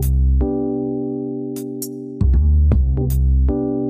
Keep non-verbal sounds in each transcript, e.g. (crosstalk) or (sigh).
thank you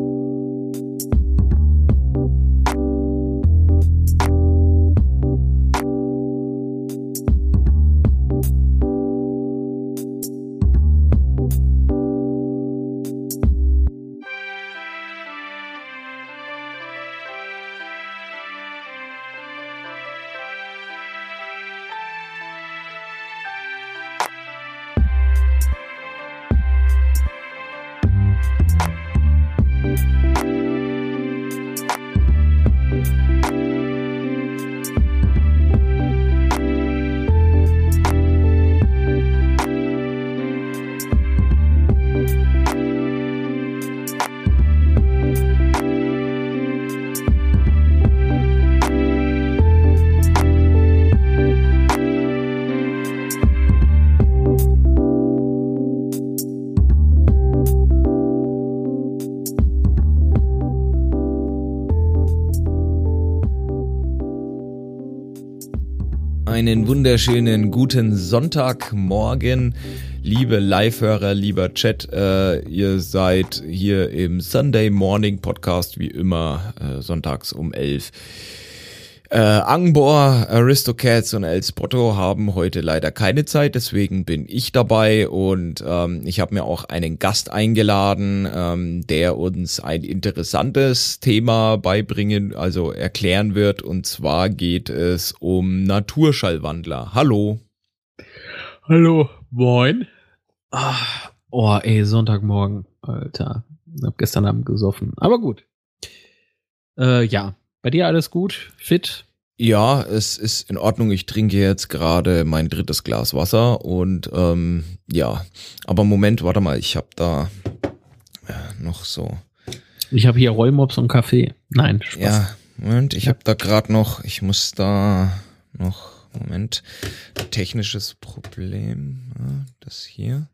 Einen wunderschönen guten Sonntagmorgen, liebe Live-Hörer, lieber Chat. Äh, ihr seid hier im Sunday Morning Podcast, wie immer, äh, sonntags um 11 äh, Angbor, Aristocats und El Spotto haben heute leider keine Zeit, deswegen bin ich dabei und ähm, ich habe mir auch einen Gast eingeladen, ähm, der uns ein interessantes Thema beibringen, also erklären wird und zwar geht es um Naturschallwandler. Hallo. Hallo, moin. Ah, oh, ey, Sonntagmorgen, Alter. Hab gestern Abend gesoffen, aber gut. Äh, ja, bei dir alles gut? Fit? Ja, es ist in Ordnung. Ich trinke jetzt gerade mein drittes Glas Wasser und ähm, ja, aber Moment, warte mal, ich habe da äh, noch so. Ich habe hier Rollmops und Kaffee. Nein, Spaß. Ja, Moment, ich habe da gerade noch, ich muss da noch, Moment, technisches Problem. Ja, das hier.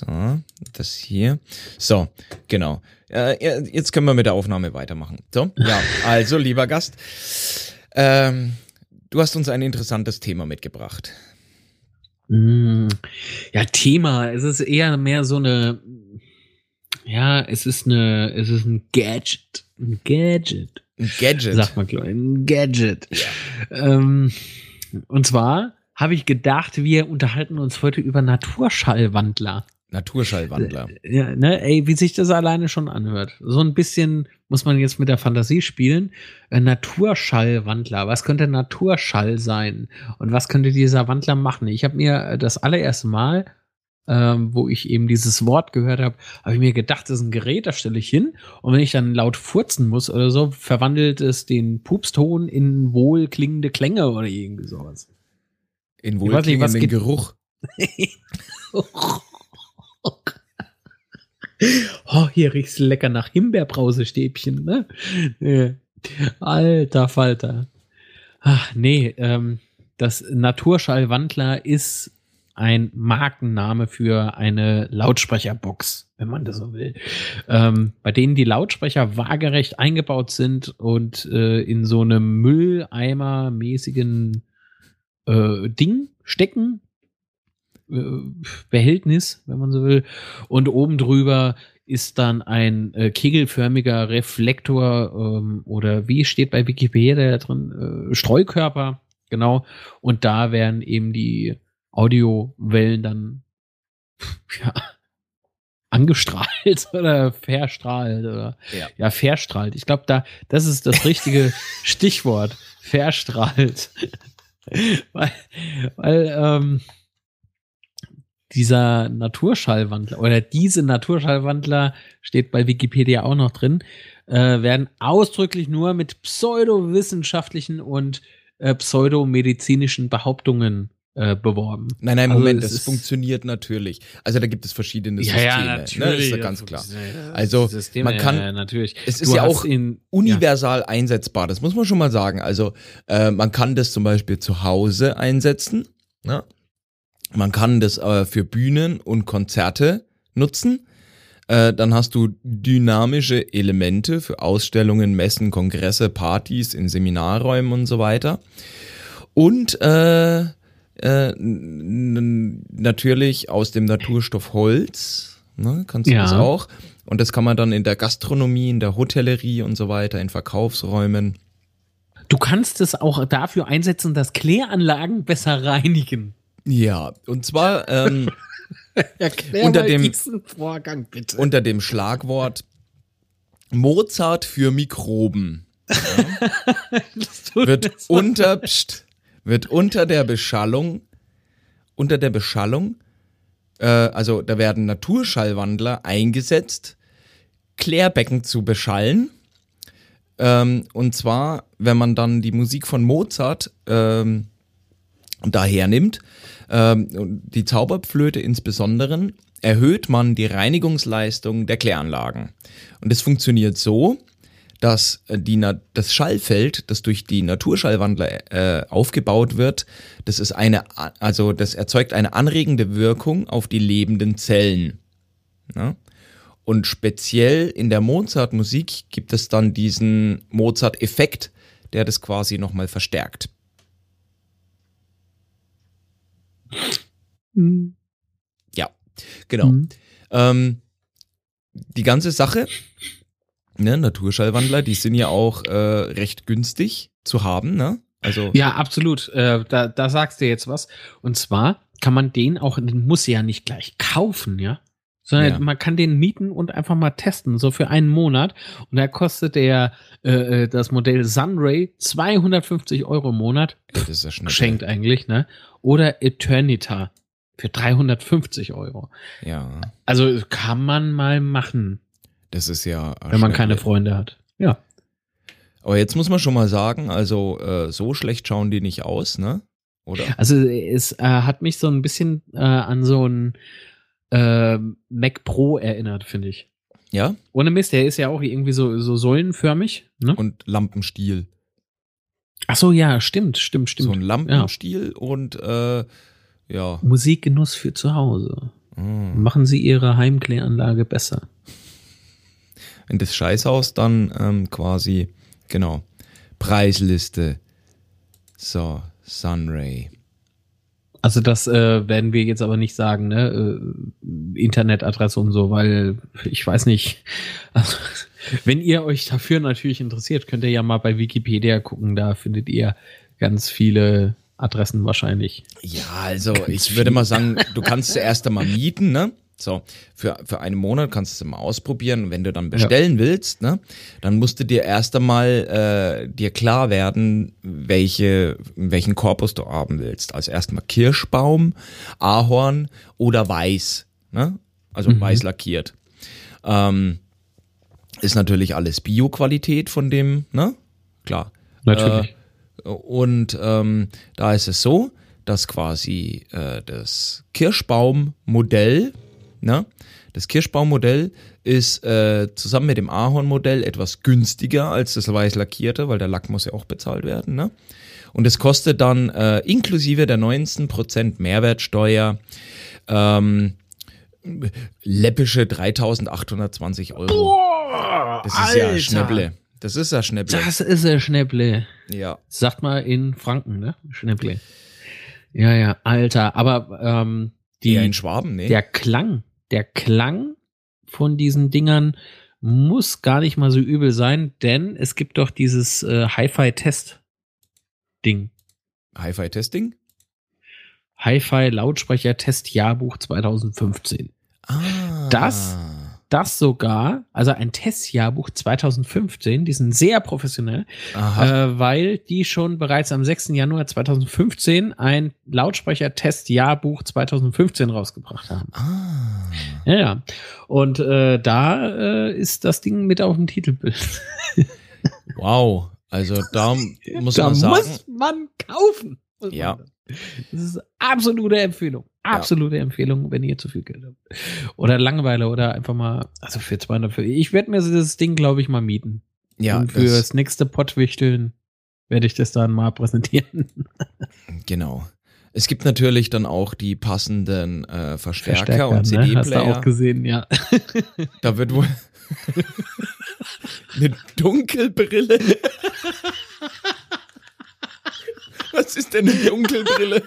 So, das hier. So, genau. Äh, jetzt können wir mit der Aufnahme weitermachen. So, ja, also lieber Gast, ähm, du hast uns ein interessantes Thema mitgebracht. Mm, ja, Thema. Es ist eher mehr so eine, ja, es ist eine, es ist ein Gadget. Ein Gadget. Ein Gadget. Sagt man, glaube ich. Ein Gadget. Ja. Ähm, und zwar habe ich gedacht, wir unterhalten uns heute über Naturschallwandler. Naturschallwandler. Äh, ja, ne, ey, wie sich das alleine schon anhört. So ein bisschen muss man jetzt mit der Fantasie spielen. Äh, Naturschallwandler. Was könnte Naturschall sein? Und was könnte dieser Wandler machen? Ich habe mir äh, das allererste Mal, ähm, wo ich eben dieses Wort gehört habe, habe ich mir gedacht, das ist ein Gerät, das stelle ich hin. Und wenn ich dann laut furzen muss oder so, verwandelt es den Pupston in wohlklingende Klänge oder irgendwie sowas. In wohlklingenden Geruch. (laughs) (laughs) oh, hier riecht's lecker nach Himbeerbrausestäbchen, ne? Alter Falter. Ach, nee, ähm, das Naturschallwandler ist ein Markenname für eine Lautsprecherbox, wenn man das so will, ähm, bei denen die Lautsprecher waagerecht eingebaut sind und äh, in so einem Mülleimer-mäßigen äh, Ding stecken, Behältnis, wenn man so will. Und oben drüber ist dann ein äh, kegelförmiger Reflektor ähm, oder wie steht bei Wikipedia drin? Äh, Streukörper, genau. Und da werden eben die Audiowellen dann (laughs) ja, angestrahlt (laughs) oder verstrahlt oder ja, ja verstrahlt. Ich glaube, da das ist das richtige (laughs) Stichwort. Verstrahlt. weil, weil ähm, dieser Naturschallwandler oder diese Naturschallwandler steht bei Wikipedia auch noch drin, äh, werden ausdrücklich nur mit pseudowissenschaftlichen und äh, pseudomedizinischen Behauptungen äh, beworben. Nein, nein, also Moment, das funktioniert natürlich. Also da gibt es verschiedene Systeme. Ja, ja natürlich. Ne? Das ist ja ganz klar. Also Systeme, man kann, ja, natürlich. es ist ja auch in, universal ja. einsetzbar. Das muss man schon mal sagen. Also äh, man kann das zum Beispiel zu Hause einsetzen. Ne? Man kann das äh, für Bühnen und Konzerte nutzen. Äh, dann hast du dynamische Elemente für Ausstellungen, Messen, Kongresse, Partys in Seminarräumen und so weiter. Und äh, äh, natürlich aus dem Naturstoff Holz, ne, kannst du Ja. das auch. Und das kann man dann in der Gastronomie, in der Hotellerie und so weiter, in Verkaufsräumen. Du kannst es auch dafür einsetzen, dass Kläranlagen besser reinigen. Ja, und zwar ähm, (laughs) Erklär Unter dem- Vorgang bitte. unter dem Schlagwort Mozart für Mikroben (laughs) wird unter, pst, wird unter der Beschallung, unter der Beschallung, äh, also da werden Naturschallwandler eingesetzt, Klärbecken zu beschallen. Ähm, und zwar, wenn man dann die Musik von Mozart ähm, daher nimmt, ähm, die Zauberpflöte insbesondere, erhöht man die Reinigungsleistung der Kläranlagen. Und es funktioniert so, dass äh, die, das Schallfeld, das durch die Naturschallwandler äh, aufgebaut wird, das ist eine, also das erzeugt eine anregende Wirkung auf die lebenden Zellen. Ne? Und speziell in der Mozart-Musik gibt es dann diesen Mozart-Effekt, der das quasi nochmal verstärkt. Hm. Ja, genau. Hm. Ähm, die ganze Sache, ne, Naturschallwandler, die sind ja auch äh, recht günstig zu haben, ne? Also Ja, absolut. Äh, da, da sagst du jetzt was. Und zwar kann man den auch, den muss ja nicht gleich kaufen, ja. Sondern Ja. man kann den mieten und einfach mal testen, so für einen Monat. Und da kostet der äh, äh, das Modell Sunray 250 Euro im Monat. das ist ja schnell. Geschenkt eigentlich, ne? Oder Eternita für 350 Euro. Ja, Also kann man mal machen, das ist ja. wenn man keine Freunde hat. Ja. Aber jetzt muss man schon mal sagen, also äh, so schlecht schauen die nicht aus, ne? Oder? Also es äh, hat mich so ein bisschen äh, an so ein äh, Mac Pro erinnert, finde ich. Ja? Ohne Mist, der ist ja auch irgendwie so, so säulenförmig. Ne? Und Lampenstiel. Ach so, ja, stimmt, stimmt, stimmt. So ein Lampenstiel und äh, ja. Musikgenuss für zu Hause. Mm. Machen Sie Ihre Heimkläranlage besser. Wenn das Scheißhaus dann ähm, quasi, genau, Preisliste. So, Sunray. Also das äh, werden wir jetzt aber nicht sagen, ne? Äh, Internetadresse und so, weil ich weiß nicht. (laughs) Also, wenn ihr euch dafür natürlich interessiert, könnt ihr ja mal bei Wikipedia gucken. Da findet ihr ganz viele Adressen wahrscheinlich. Ja, also ich würde mal sagen, du kannst zuerst einmal mieten, ne? So, für, für einen Monat kannst du es mal ausprobieren. Wenn du dann bestellen willst, ne, dann musst du dir erst einmal äh, dir klar werden, welche, welchen Korpus du haben willst. Also erstmal Kirschbaum, Ahorn oder Weiß, ne? Also Mhm. weiß lackiert. Ähm, ist natürlich alles Bio-Qualität von dem, ne? Klar. Natürlich. Äh, und ähm, da ist es so, dass quasi äh, das Kirschbaummodell, ne? Das Kirschbaummodell ist äh, zusammen mit dem Ahornmodell etwas günstiger als das weiß lackierte, weil der Lack muss ja auch bezahlt werden, ne? Und es kostet dann äh, inklusive der 19% Mehrwertsteuer ähm, läppische 3820 Euro. Das ist ja Schnäpple. Das ist ja Schnäpple. Das ist ein Schnäpple. Ja. Sagt mal in Franken, ne? Schnäpple. Ja, ja, Alter. Aber ähm, die, Eher in Schwaben, ne? der Klang, der Klang von diesen Dingern muss gar nicht mal so übel sein, denn es gibt doch dieses äh, Hi-Fi-Test-Ding. Hi-Fi-Testing? Hi-Fi-Lautsprecher-Test-Jahrbuch 2015. Ah. Das- Das sogar, also ein Testjahrbuch 2015, die sind sehr professionell, äh, weil die schon bereits am 6. Januar 2015 ein Lautsprecher-Test-Jahrbuch 2015 rausgebracht haben. ah. Ja, ja. Und äh, da äh, ist das Ding mit auf dem Titelbild. Wow. Also da (laughs) muss da man sagen. muss man kaufen. Muss Ja. man. Das ist absolute Empfehlung. Absolute Empfehlung, wenn ihr zu viel Geld habt. Oder Langeweile oder einfach mal, also für 200, für, ich werde mir das Ding, glaube ich, mal mieten. ja, Und für das das, nächste Pottwichteln werde ich das dann mal präsentieren. (laughs) genau. Es gibt natürlich dann auch die passenden äh, Verstärker, Verstärker, und ne? CD-Player. Hast du auch gesehen, ja. Da wird wohl (laughs) (laughs) eine Dunkelbrille. (laughs) Was ist denn eine Dunkelbrille?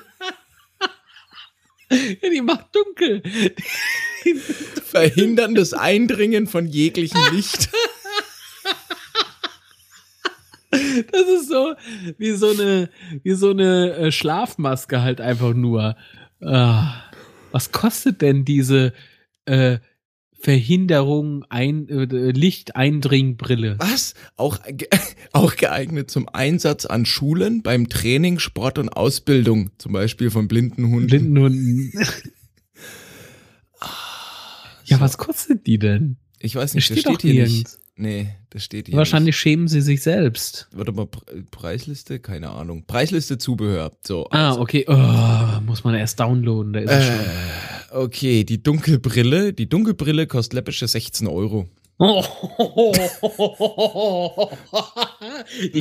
ja die macht dunkel. Verhindern das Eindringen von jeglichem Licht. Das ist so wie so eine, wie so eine äh, Schlafmaske halt einfach nur. Ah, was kostet denn diese äh, Verhinderung ein äh, Lichteindringbrille? Was? Auch, ge- (laughs) auch geeignet zum Einsatz an Schulen, beim Training, Sport und Ausbildung, zum Beispiel von blinden Hunden. Blindenhunden. (laughs) ja, was kostet die denn? Ich weiß Das nicht, das steht doch steht hier nicht. nirgends. Nee, das steht hier Wahrscheinlich schämen sie sich selbst. nicht. Warte mal, Pre- Preisliste? Keine Ahnung. Preisliste Zubehör. So. Ah, also. okay. Oh, muss man erst downloaden. Da ist es schon. Äh, okay, die Dunkelbrille. Die Dunkelbrille kostet läppische 16 Euro. (laughs) Ein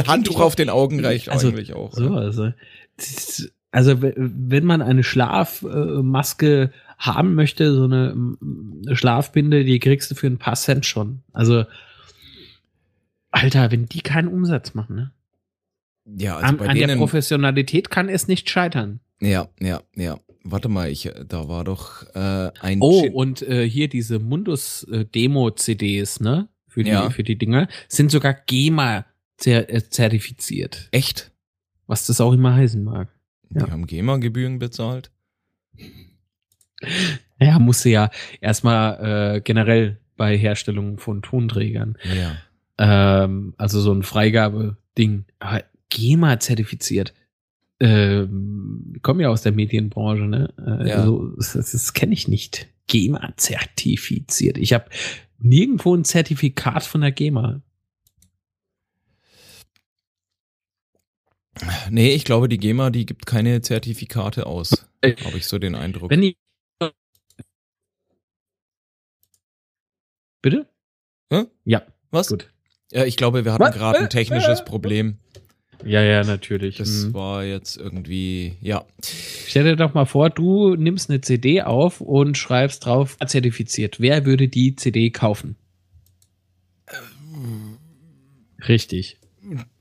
Handtuch auf den Augen reicht Also, eigentlich auch. So, also, also wenn man eine Schlafmaske haben möchte, so eine, Schlafbinde, die kriegst du für ein paar Cent schon. Also, Alter, wenn die keinen Umsatz machen, ne? Ja, also an, bei an der denen. Professionalität kann es nicht scheitern. Ja, ja, ja. Warte mal, ich, da war doch äh, ein. Oh, Chin- und äh, hier diese Mundus-Demo-CDs, ne? Für die, Ja. für die Dinger, sind sogar GEMA-zertifiziert. Echt? Was das auch immer heißen mag. Die Ja. haben GEMA-Gebühren bezahlt? (laughs) Ja, musste ja erstmal äh, generell bei Herstellung von Tonträgern. Ja. Ähm, also so ein Freigabeding. Aber GEMA zertifiziert. Ähm, ich komme ja aus der Medienbranche, ne? Äh, Ja. so, das das kenne ich nicht. GEMA zertifiziert. Ich habe nirgendwo ein Zertifikat von der GEMA. Nee, ich glaube, die GEMA, die gibt keine Zertifikate aus. Äh, Habe ich so den Eindruck. Wenn die. Bitte? Hä? Ja, Was? gut. Ja, ich glaube, wir hatten gerade ein Äh, technisches äh, Problem. Ja, ja, natürlich. Das Mhm. war jetzt irgendwie, ja. Stell dir doch mal vor, du nimmst eine CD auf und schreibst drauf zertifiziert. Wer würde die CD kaufen? Richtig.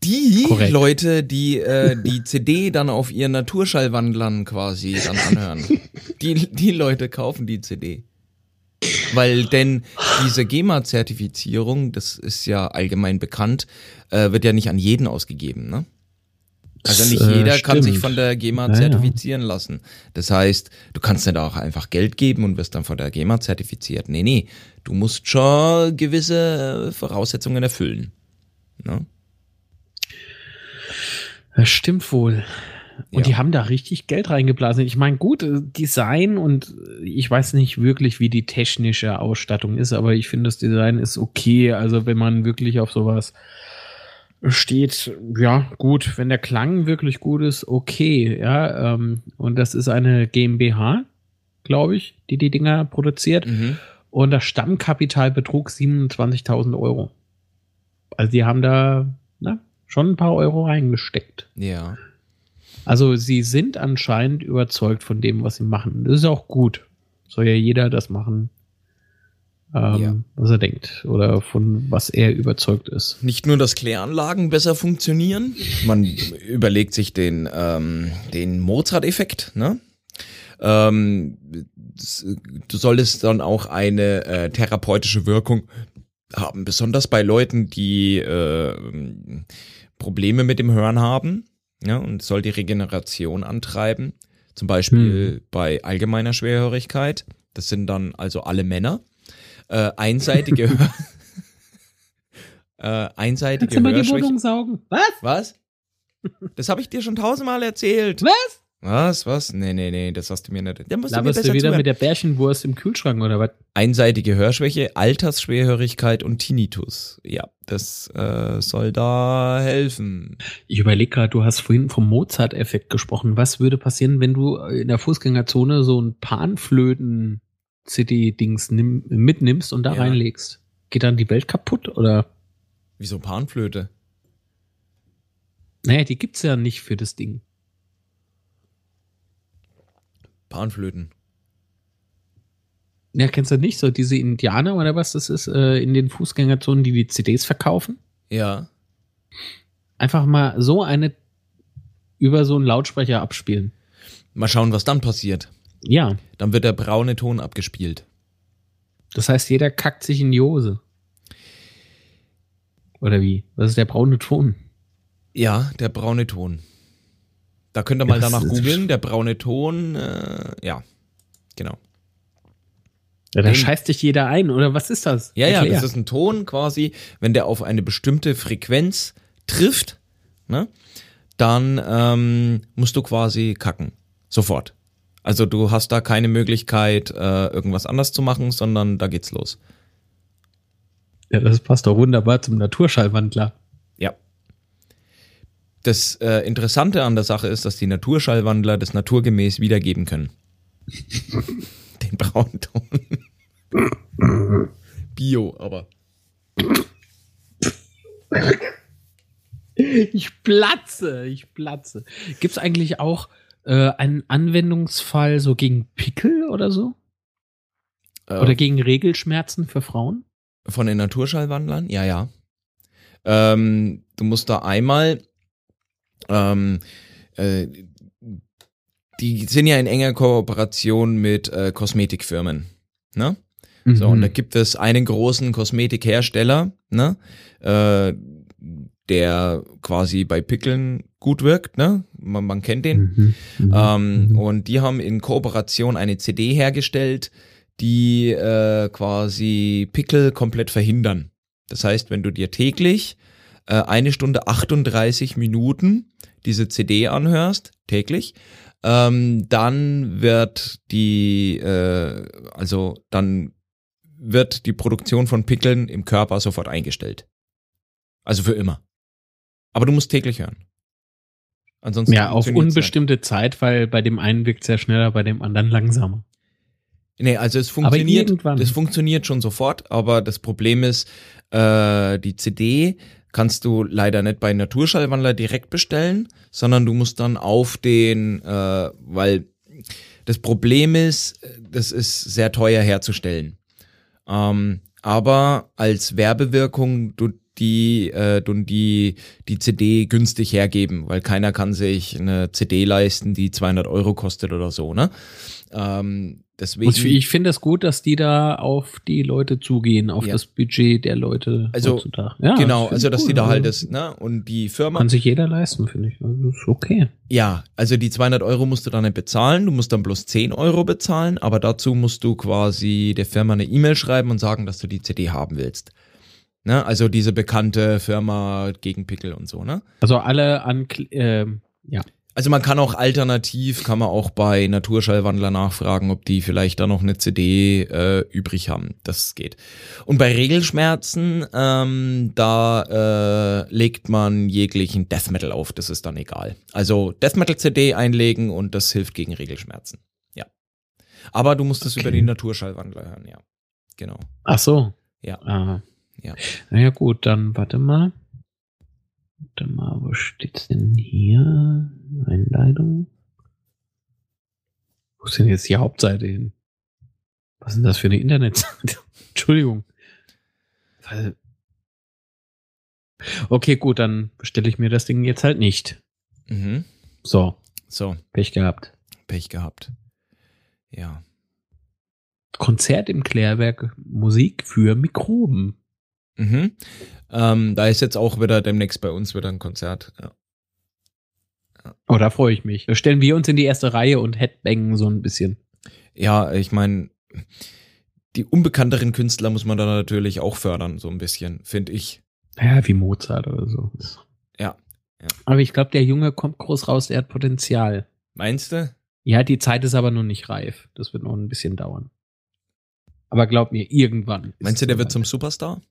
Die Korrekt. Leute, die äh, die (laughs) CD dann auf ihren Naturschallwandlern quasi dann anhören. (laughs) die, die Leute kaufen die CD. Weil denn diese GEMA-Zertifizierung, das ist ja allgemein bekannt, äh, wird ja nicht an jeden ausgegeben, ne? Also nicht äh, jeder kann sich stimmt. von der GEMA Ja, ja. zertifizieren lassen. Das heißt, du kannst nicht auch einfach Geld geben und wirst dann von der GEMA zertifiziert. Nee, nee, du musst schon gewisse äh, Voraussetzungen erfüllen. Ne? Das stimmt wohl. Und Ja. die haben da richtig Geld reingeblasen. Ich meine, gut, äh, Design und äh, ich weiß nicht wirklich, wie die technische Ausstattung ist, aber ich finde, das Design ist okay. Also, wenn man wirklich auf sowas steht, ja, gut, wenn der Klang wirklich gut ist, okay, ja. Ähm, und das ist eine GmbH, glaube ich, die die Dinger produziert. Mhm. Und das Stammkapital betrug 27.000 Euro. Also, die haben da na, schon ein paar Euro reingesteckt. Ja. Also sie sind anscheinend überzeugt von dem, was sie machen. Das ist auch gut. Soll ja jeder das machen, ähm, Ja. was er denkt oder von was er überzeugt ist. Nicht nur, dass Kläranlagen besser funktionieren, man überlegt sich den, ähm, den Mozart-Effekt, ne? Ähm, du solltest dann auch eine äh, therapeutische Wirkung haben, besonders bei Leuten, die äh, Probleme mit dem Hören haben, ja, und soll die Regeneration antreiben, zum Beispiel bei allgemeiner Schwerhörigkeit. Das sind dann also alle Männer. Äh, einseitige Hör (laughs) äh, einseitige Hörschwäche. saugen? Was? Was? Das habe ich dir schon tausendmal erzählt. Was? Was? Was? Nee, nee, nee, das hast du mir nicht. Da musst du mir besser du wieder zuhören. mit der Bärchenwurst im Kühlschrank oder was? Einseitige Hörschwäche, Altersschwerhörigkeit und Tinnitus. Ja, das äh, soll da helfen. Ich überlege gerade, du hast vorhin vom Mozart-Effekt gesprochen. Was würde passieren, wenn du in der Fußgängerzone so ein Panflöten-City-Dings nimm, mitnimmst und da Ja. reinlegst? Geht dann die Welt kaputt oder? Wieso Panflöte? Naja, die gibt's ja nicht für das Ding. Panflöten. Ja, kennst du nicht so diese Indianer oder was das ist äh, in den Fußgängerzonen, die die CDs verkaufen? Ja. Einfach mal so eine über so einen Lautsprecher abspielen. Mal schauen, was dann passiert. Ja, Dann wird der braune Ton abgespielt. das heißt, jeder kackt sich in die Hose. Oder wie? Was ist der braune Ton? Ja, der braune Ton. Da könnt ihr mal Ja, danach googeln. Der braune Ton, äh, ja, genau. Ja, da scheißt dich jeder ein, oder was ist das? Ja, ja, Erklär. das ist ein Ton quasi, wenn der auf eine bestimmte Frequenz trifft, ne, dann ähm, musst du quasi kacken. Sofort. Also du hast da keine Möglichkeit, äh, irgendwas anders zu machen, sondern da geht's los. ja, das passt doch wunderbar zum Naturschallwandler. Ja. Das äh, Interessante an der Sache ist, dass die Naturschallwandler das naturgemäß wiedergeben können. (laughs) Den braunen Ton. Bio, aber. Ich platze, ich platze. Gibt es eigentlich auch äh, einen Anwendungsfall so gegen Pickel oder so? Äh, Oder gegen Regelschmerzen für Frauen? Von den Naturschallwandlern? Ja, ja. Ähm, du musst da einmal, ähm, äh, die sind ja in enger Kooperation mit äh, Kosmetikfirmen. Ne? So, und da Mhm. gibt es einen großen Kosmetikhersteller, ne? Äh, der quasi bei Pickeln gut wirkt, ne? Man, man kennt den. Mhm. Mhm. Ähm, Mhm. Und die haben in Kooperation eine CD hergestellt, die äh, quasi Pickel komplett verhindern. Das heißt, wenn du dir täglich äh, eine Stunde 38 Minuten diese CD anhörst, täglich, ähm, dann wird die, äh, also dann wird die Produktion von Pickeln im Körper sofort eingestellt. Also für immer. Aber du musst täglich hören. Ansonsten ja, auf nicht. unbestimmte Zeit, weil bei dem einen wirkt es ja schneller, bei dem anderen langsamer. Nee, also es funktioniert, das funktioniert schon sofort, aber das Problem ist, äh, die CD kannst du leider nicht bei Naturschallwandler direkt bestellen, sondern du musst dann auf den, äh, weil das Problem ist, das ist sehr teuer herzustellen. Ähm, aber als Werbewirkung du die, äh, die, die CD günstig hergeben, weil keiner kann sich eine CD leisten, die 200 Euro kostet oder so, ne? Ähm, deswegen. Und ich finde es gut, dass die da auf die Leute zugehen, auf Ja. das Budget der Leute Also, heutzutage. Ja, genau, das also dass ich die gut. da halt Also, das, ne? Und die Firma, Kann sich jeder leisten, finde ich. Also, ist okay. ja, also die 200 Euro musst du dann nicht bezahlen, du musst dann bloß 10 Euro bezahlen, aber dazu musst du quasi der Firma eine E-Mail schreiben und sagen, dass du die CD haben willst. Ne? Also diese bekannte Firma gegen Pickel und so, ne? Also alle an, ähm, ja. Also man kann auch alternativ, kann man auch bei Naturschallwandler nachfragen, ob die vielleicht da noch eine CD äh, übrig haben. Das geht. Und bei Regelschmerzen, ähm, da äh, legt man jeglichen Death Metal auf, das ist dann egal. Also Death Metal CD einlegen und das hilft gegen Regelschmerzen. Ja. Aber du musst es Okay. über die Naturschallwandler hören, ja. Genau. Ach so. Ja. Ah. Ja. Naja, gut, dann warte mal. Warte mal, wo steht's denn hier? Einleitung. Wo ist denn jetzt die Hauptseite hin? Was ist denn das für eine Internetseite? (laughs) Entschuldigung. Weil- Okay, gut, dann bestelle ich mir das Ding jetzt halt nicht. Mhm. So, So, Pech gehabt. Pech gehabt. Ja. Konzert im Klärwerk, Musik für Mikroben. Mhm. Ähm, da ist jetzt auch wieder demnächst bei uns wieder ein Konzert. Ja. Oh, da freue ich mich. Da stellen wir uns in die erste Reihe und headbangen so ein bisschen. Ja, ich meine, die unbekannteren Künstler muss man da natürlich auch fördern, so ein bisschen, finde ich. Ja, wie Mozart oder so. Ja, ja. Aber ich glaube, der Junge kommt groß raus, der hat Potenzial. Meinst du? Ja, die Zeit ist aber noch nicht reif. Das wird noch ein bisschen dauern. Aber glaub mir, irgendwann. Meinst du, der wird zum Superstar?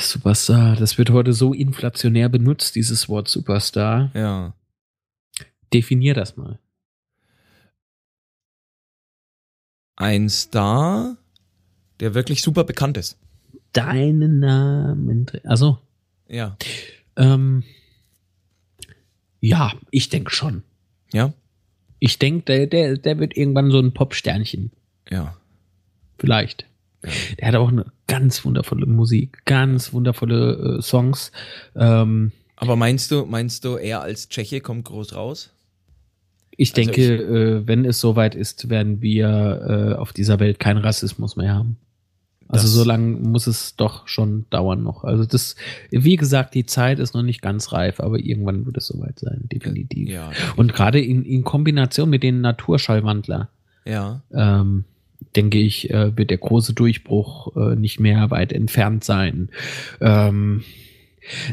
Superstar? Das wird heute so inflationär benutzt, dieses Wort Superstar. Ja. Definier das mal. Ein Star, der wirklich super bekannt ist. Deinen Namen. Also, Ja. ähm, ja, ich denke schon. Ja. Ich denke, der, der, der wird irgendwann so ein Popsternchen. Ja. Vielleicht. Der hat auch eine ganz wundervolle Musik, ganz wundervolle äh, Songs. Ähm, Aber meinst du, meinst du, er als Tscheche kommt groß raus? ich Also denke, äh, wenn es soweit ist, werden wir äh, auf dieser Welt keinen Rassismus mehr haben. Also so lange muss es doch schon dauern noch. Also das, wie gesagt, die Zeit ist noch nicht ganz reif, aber irgendwann wird es soweit sein, definitiv. Ja. Und gerade in, in Kombination mit den Naturschallwandler, Ja. ähm, denke ich, äh, wird der große Durchbruch äh, nicht mehr weit entfernt sein. Ähm,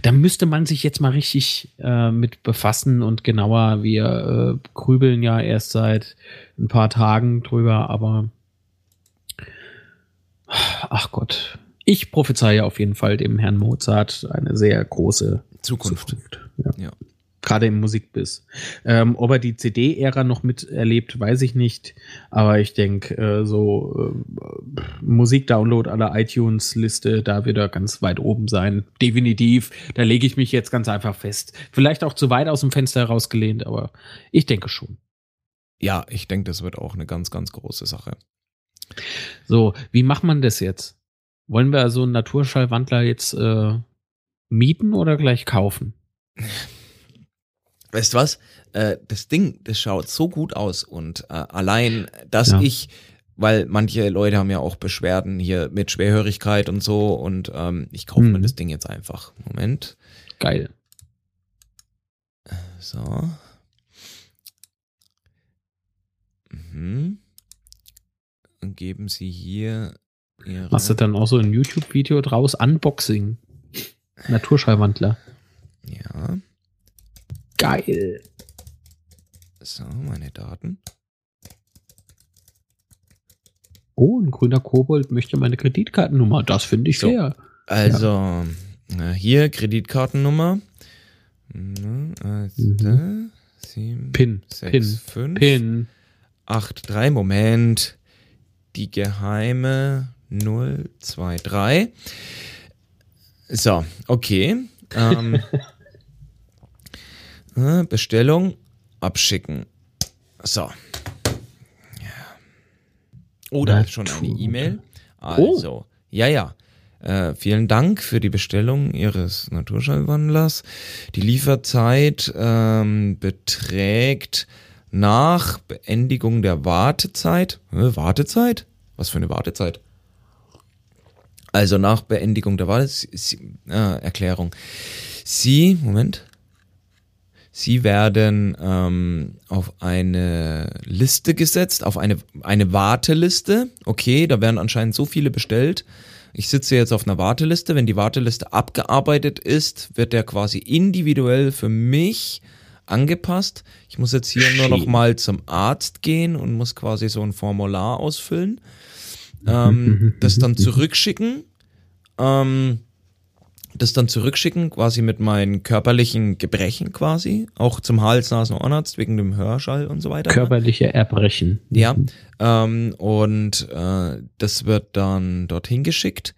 da müsste man sich jetzt mal richtig äh, mit befassen und genauer. Wir äh, grübeln ja erst seit ein paar Tagen drüber, aber ach Gott. Ich prophezeie auf jeden Fall dem Herrn Mozart eine sehr große Zukunft. Zukunft. Ja. Ja. Gerade im Musikbiss. Ähm, ob er die CD-Ära noch miterlebt, weiß ich nicht. Aber ich denke, äh, so äh, Musikdownload aller iTunes-Liste, da wird er ganz weit oben sein. Definitiv. Da lege ich mich jetzt ganz einfach fest. Vielleicht auch zu weit aus dem Fenster herausgelehnt, aber ich denke schon. Ja, ich denke, das wird auch eine ganz, ganz große Sache. So, wie macht man das jetzt? Wollen wir so einen Naturschallwandler jetzt äh, mieten oder gleich kaufen? (laughs) Weißt du was? Äh, das Ding, das schaut so gut aus und äh, allein, dass Ja. ich, weil manche Leute haben ja auch Beschwerden hier mit Schwerhörigkeit und so und ähm, ich kaufe mir Mhm. das Ding jetzt einfach. Moment. Geil. So. Mhm. Und geben Sie hier Ihre. Machst du dann auch so ein YouTube-Video draus? Unboxing. Naturschallwandler. Ja. Geil. So, meine Daten. Oh, ein grüner Kobold möchte meine Kreditkartennummer. Das finde ich So. fair. Also, äh, hier Kreditkartennummer. Also, Mhm. sieben, Pin, sechs, Pin, fünf, Pin. acht, drei. Moment. Die geheime 023. So, okay. Ähm, äh, (laughs) Bestellung abschicken. So. Oh, da ist schon eine E-Mail. Oh. Also, ja, ja. Äh, vielen Dank für die Bestellung Ihres Naturschallwandlers. Die Lieferzeit ähm, beträgt nach Beendigung der Wartezeit. Hä, Wartezeit? Was für eine Wartezeit? Also nach Beendigung der Wartezeit. Äh, Erklärung. Sie, Moment. Sie werden ähm, auf eine Liste gesetzt, auf eine, eine Warteliste. Okay, da werden anscheinend so viele bestellt. Ich sitze jetzt auf einer Warteliste. Wenn die Warteliste abgearbeitet ist, wird der quasi individuell für mich angepasst. Ich muss jetzt hier nur noch mal zum Arzt gehen und muss quasi so ein Formular ausfüllen. Ähm, das dann zurückschicken. Ähm, das dann zurückschicken, quasi mit meinen körperlichen Gebrechen quasi, auch zum Hals, Nasen, Ohrenarzt wegen dem Hörschall und so weiter. Körperliche Erbrechen. Ja, ähm, und äh, das wird dann dorthin geschickt.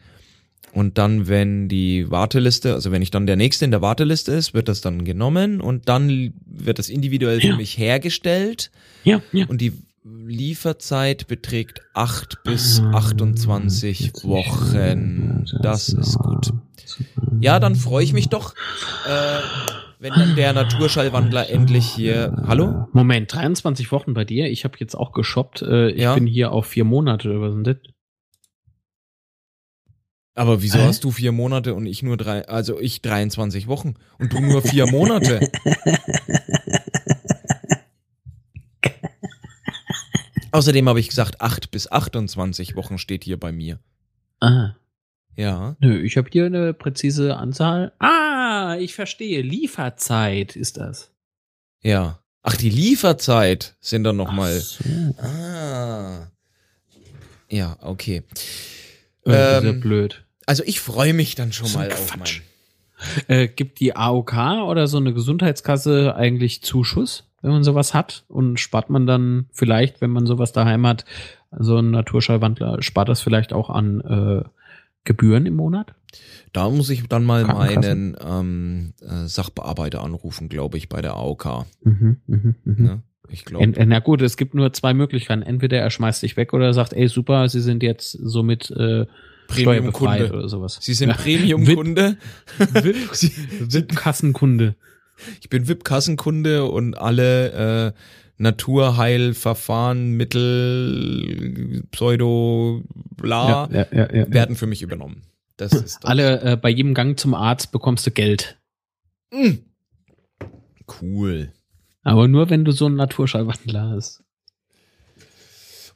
Und dann, wenn die Warteliste, also wenn ich dann der Nächste in der Warteliste ist, wird das dann genommen und dann wird das individuell für Ja. mich hergestellt. Ja, ja. Und die Lieferzeit beträgt 8 bis Ah, 28 Wochen. Das ist gut. Ja, dann freue ich mich doch, äh, wenn dann der Naturschallwandler endlich hier. Hallo? Moment, 23 Wochen bei dir. Ich habe jetzt auch geshoppt. Äh, ich Ja. bin hier auf vier Monate. oder Was denn das? Aber wieso Hä? hast du vier Monate und ich nur drei, also ich 23 Wochen und du nur vier Monate? (laughs) Außerdem habe ich gesagt, 8 bis 28 Wochen steht hier bei mir. Ah. Ja. Nö, ich habe hier eine präzise Anzahl. Ah, ich verstehe. Lieferzeit ist das. Ja. Ach, die Lieferzeit sind dann nochmal. So. Ah. Ja, okay. Äh, Ähm, blöd. Also ich freue mich dann schon So mal auf Quatsch. mein. Äh, gibt die AOK oder so eine Gesundheitskasse eigentlich Zuschuss, wenn man sowas hat? Und spart man dann vielleicht, wenn man sowas daheim hat, so ein Naturschallwandler, spart das vielleicht auch an äh, Gebühren im Monat? Da muss ich dann mal meinen ähm, äh, Sachbearbeiter anrufen, glaube ich, bei der AOK. Mhm, mhm, mhm. Ne? ich glaube. Na gut, es gibt nur zwei Möglichkeiten. Entweder er schmeißt dich weg oder er sagt, ey super, Sie sind jetzt somit äh, Premium-Kunde oder sowas. Sie sind Ja. Premium-Kunde. VIP-Kassenkunde. (laughs) Ich bin VIP-Kassenkunde und alle äh, Naturheilverfahren, Mittel, Pseudo, bla, ja, ja, ja, ja. werden für mich übernommen. Das ist Alle, äh, bei jedem Gang zum Arzt bekommst du Geld. Mm. Cool. Aber nur, wenn du so einen Naturschallwandler hast.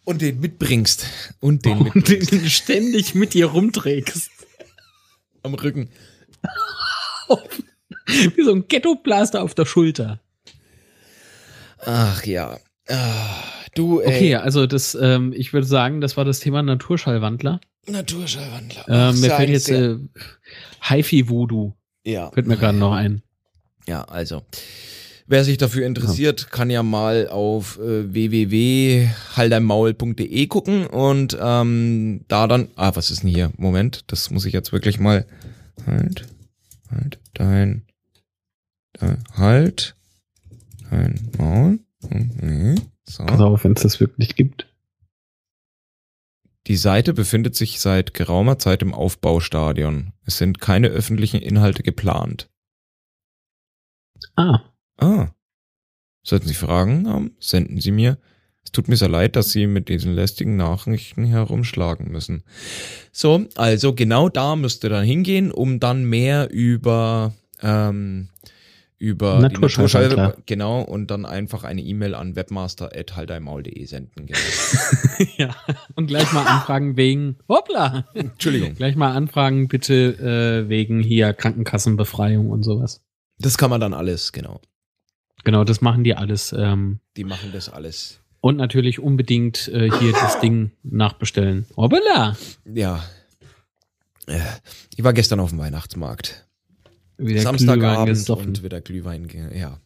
Und den mitbringst. Und den (laughs) Und mitbringst. den ständig mit dir rumträgst. am Rücken. (laughs) Wie so ein Ghetto-Blaster auf der Schulter. Ach ja. Ah, du, ey. Okay, also das, ähm, ich würde sagen, das war das Thema Naturschallwandler. Naturschallwandler. Ähm, mir fällt jetzt äh, Hi-Fi-Voodoo. ja. Fällt mir gerade noch ein. Ja, also. Wer sich dafür interessiert, kann ja mal auf äh, www.haldeimmaul.de gucken und ähm, da dann. Ah, was ist denn hier? Moment, das muss ich jetzt wirklich mal. Halt, halt, dein. dein halt, dein Maul. Okay, so. Pass auf, wenn es das wirklich gibt. Die Seite befindet sich seit geraumer Zeit im Aufbaustadion. Es sind keine öffentlichen Inhalte geplant. Ah, Ah. Sollten Sie Fragen haben, senden Sie mir. Es tut mir sehr leid, dass Sie mit diesen lästigen Nachrichten herumschlagen müssen. So, also genau da müsst ihr dann hingehen, um dann mehr über ähm, über Naturschallwandler. die Naturschall, genau, und dann einfach eine E-Mail an webmaster.haldeimmaul.de senden. Genau. (laughs) ja. Und gleich mal anfragen wegen, hoppla, Entschuldigung. gleich mal anfragen bitte äh, wegen hier Krankenkassenbefreiung und sowas. Das kann man dann alles, genau. Genau, das machen die alles. Ähm, Die machen das alles. und natürlich unbedingt äh, hier das Ding nachbestellen. Hoppala! Ja. Äh, Ich war gestern auf dem Weihnachtsmarkt. Wieder Glühwein Samstagabend gesoffen. und wieder Glühwein, ja.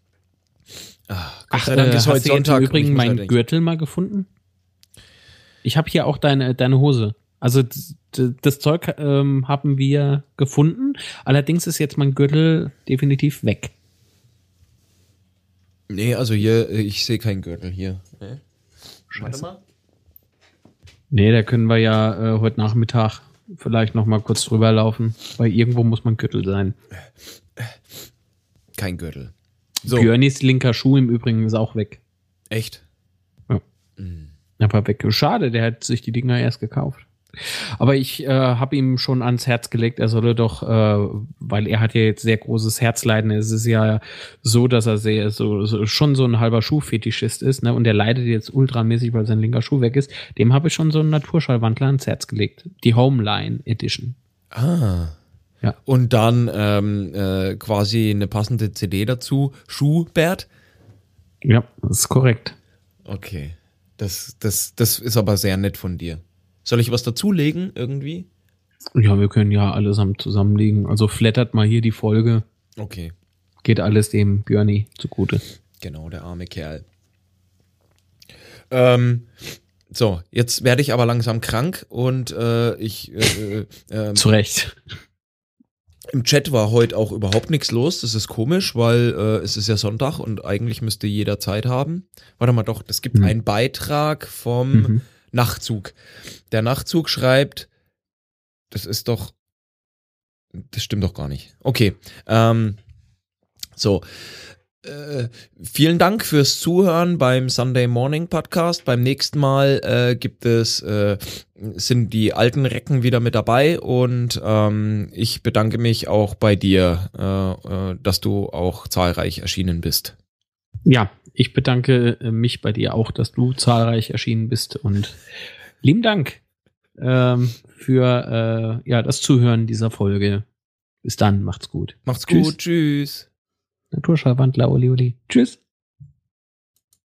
Gott Ach, sei Dank äh, ist hast heute Sonntag. im Übrigen meinen Gürtel mal gefunden? Ich habe hier auch deine, deine Hose. Also das Zeug ähm, haben wir gefunden. Allerdings ist jetzt mein Gürtel definitiv weg. Nee, also hier, ich sehe keinen Gürtel hier. Nee. Warte mal. Nee, da können wir ja äh, heute Nachmittag vielleicht noch mal kurz drüber laufen, weil irgendwo muss mein Gürtel sein. Kein Gürtel. So, Björnis linker Schuh im Übrigen ist auch weg. echt? Ja. Mm. Aber weg. Schade, der hat sich die Dinger erst gekauft. Aber ich äh, habe ihm schon ans Herz gelegt, er solle doch, äh, weil er hat ja jetzt sehr großes Herzleiden. Es ist ja so, dass er sehr so, so schon so ein halber Schuhfetischist ist, ne? Und der leidet jetzt ultramäßig, weil sein linker Schuh weg ist. Dem habe ich schon so einen Naturschallwandler ans Herz gelegt. Die Homeline Edition. Ah. Ja. Und dann ähm, äh, quasi eine passende CD dazu. Schuhbert? Ja, das ist korrekt. Okay. Das, das, das ist aber sehr nett von dir. Soll ich was dazulegen irgendwie? Ja, wir können ja allesamt zusammenlegen. Also flattert mal hier die Folge. Okay. Geht alles dem Björni zugute. Genau, der arme Kerl. Ähm, so, jetzt werde ich aber langsam krank und äh, ich äh, äh, ähm, Zu Recht. im Chat war heute auch überhaupt nichts los. Das ist komisch, weil äh, es ist ja Sonntag und eigentlich müsste jeder Zeit haben. Warte mal doch, es gibt Hm. einen Beitrag vom Mhm. Nachtzug. Der Nachtzug schreibt, das ist doch, das stimmt doch gar nicht. Okay, ähm, so. Äh, vielen Dank fürs Zuhören beim Sunday Morning Podcast. Beim nächsten Mal äh, gibt es äh, sind die alten Recken wieder mit dabei und ähm, ich bedanke mich auch bei dir, äh, äh, dass du auch zahlreich erschienen bist. Ja, ich bedanke äh, mich bei dir auch, dass du zahlreich erschienen bist und lieben Dank ähm, für äh, ja, das Zuhören dieser Folge. Bis dann, macht's gut. Macht's Tschüss. gut, tschüss. Naturschallwandler, Oli Oli. Tschüss.